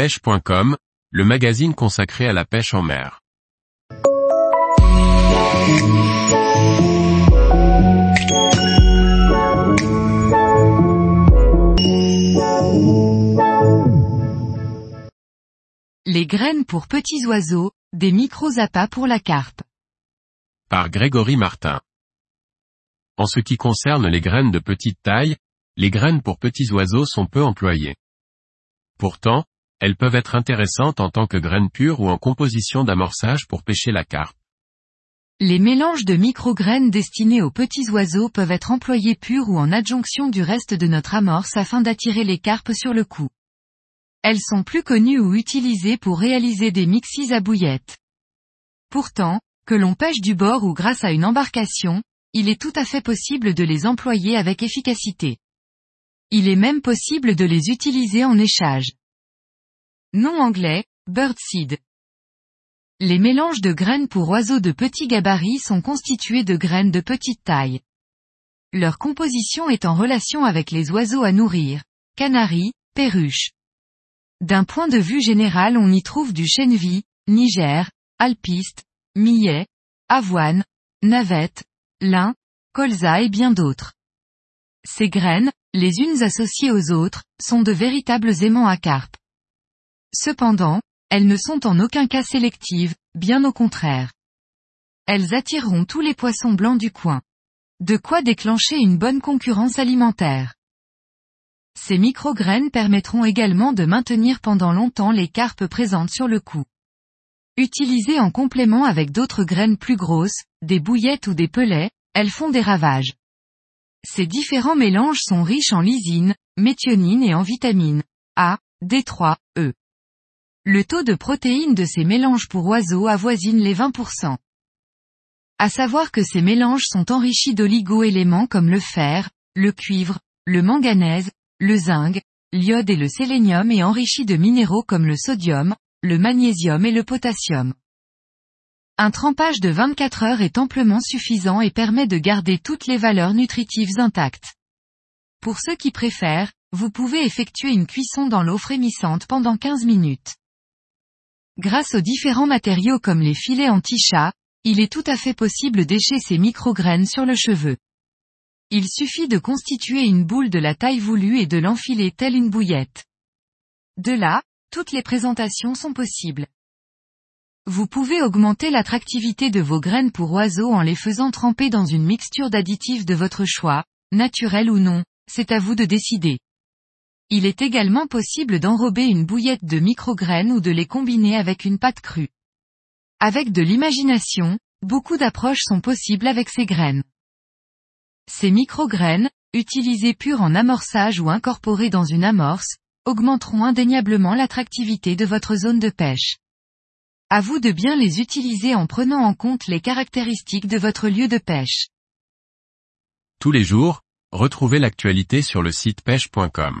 pêche.com, le magazine consacré à la pêche en mer. Les graines pour petits oiseaux, des micro-appâts pour la carpe. Par Grégory Martin. En ce qui concerne les graines de petite taille, les graines pour petits oiseaux sont peu employées. Pourtant, elles peuvent être intéressantes en tant que graines pures ou en composition d'amorçage pour pêcher la carpe. Les mélanges de micro-graines destinés aux petits oiseaux peuvent être employés purs ou en adjonction du reste de notre amorce afin d'attirer les carpes sur le coup. Elles sont plus connues ou utilisées pour réaliser des mixis à bouillettes. Pourtant, que l'on pêche du bord ou grâce à une embarcation, il est tout à fait possible de les employer avec efficacité. Il est même possible de les utiliser en échage. Nom anglais, birdseed. Les mélanges de graines pour oiseaux de petits gabarits sont constitués de graines de petite taille. Leur composition est en relation avec les oiseaux à nourrir, canaris, perruches. D'un point de vue général on y trouve du chènevis, niger, alpiste, millet, avoine, navette, lin, colza et bien d'autres. Ces graines, les unes associées aux autres, sont de véritables aimants à carpe. Cependant, elles ne sont en aucun cas sélectives, bien au contraire. Elles attireront tous les poissons blancs du coin. De quoi déclencher une bonne concurrence alimentaire. Ces micro-graines permettront également de maintenir pendant longtemps les carpes présentes sur le coup. Utilisées en complément avec d'autres graines plus grosses, des bouillettes ou des pelets, elles font des ravages. Ces différents mélanges sont riches en lysine, méthionine et en vitamines A, D3, E. Le taux de protéines de ces mélanges pour oiseaux avoisine les 20%. À savoir que ces mélanges sont enrichis d'oligo-éléments comme le fer, le cuivre, le manganèse, le zinc, l'iode et le sélénium et enrichis de minéraux comme le sodium, le magnésium et le potassium. Un trempage de 24 heures est amplement suffisant et permet de garder toutes les valeurs nutritives intactes. Pour ceux qui préfèrent, vous pouvez effectuer une cuisson dans l'eau frémissante pendant 15 minutes. Grâce aux différents matériaux comme les filets anti-chat, il est tout à fait possible d'écher ces micro-graines sur le cheveu. Il suffit de constituer une boule de la taille voulue et de l'enfiler telle une bouillette. De là, toutes les présentations sont possibles. Vous pouvez augmenter l'attractivité de vos graines pour oiseaux en les faisant tremper dans une mixture d'additifs de votre choix, naturel ou non, c'est à vous de décider. Il est également possible d'enrober une bouillette de micro-graines ou de les combiner avec une pâte crue. Avec de l'imagination, beaucoup d'approches sont possibles avec ces graines. Ces micro-graines, utilisées pures en amorçage ou incorporées dans une amorce, augmenteront indéniablement l'attractivité de votre zone de pêche. À vous de bien les utiliser en prenant en compte les caractéristiques de votre lieu de pêche. Tous les jours, retrouvez l'actualité sur le site pêche.com.